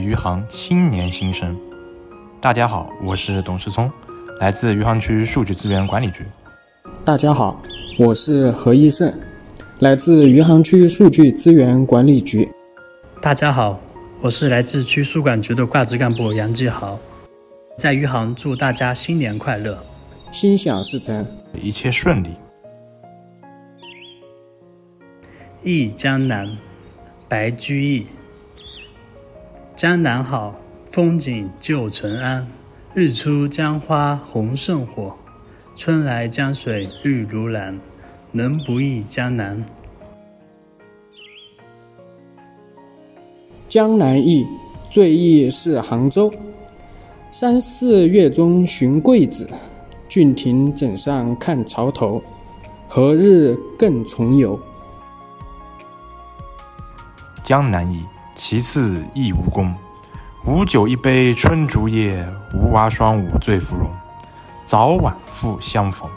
余杭新年新生。大家好，我是董世聪，来自余杭区数据资源管理局。大家好，我是何一胜，来自余杭区数据资源管理局。大家好，我是来自区数管局的挂职干部杨继豪，在余杭祝大家新年快乐，心想事成，一切顺利。忆江南，白居易。江南好，风景旧城安。日出江花红胜火，春来江水绿如蓝。能不忆江南？江南忆，最忆是杭州。三四月中寻桂子，郡亭枕上看潮头。何日更重游？江南忆。其次亦无功，吴酒一杯春竹叶，吴娃双舞醉芙蓉，早晚复相逢。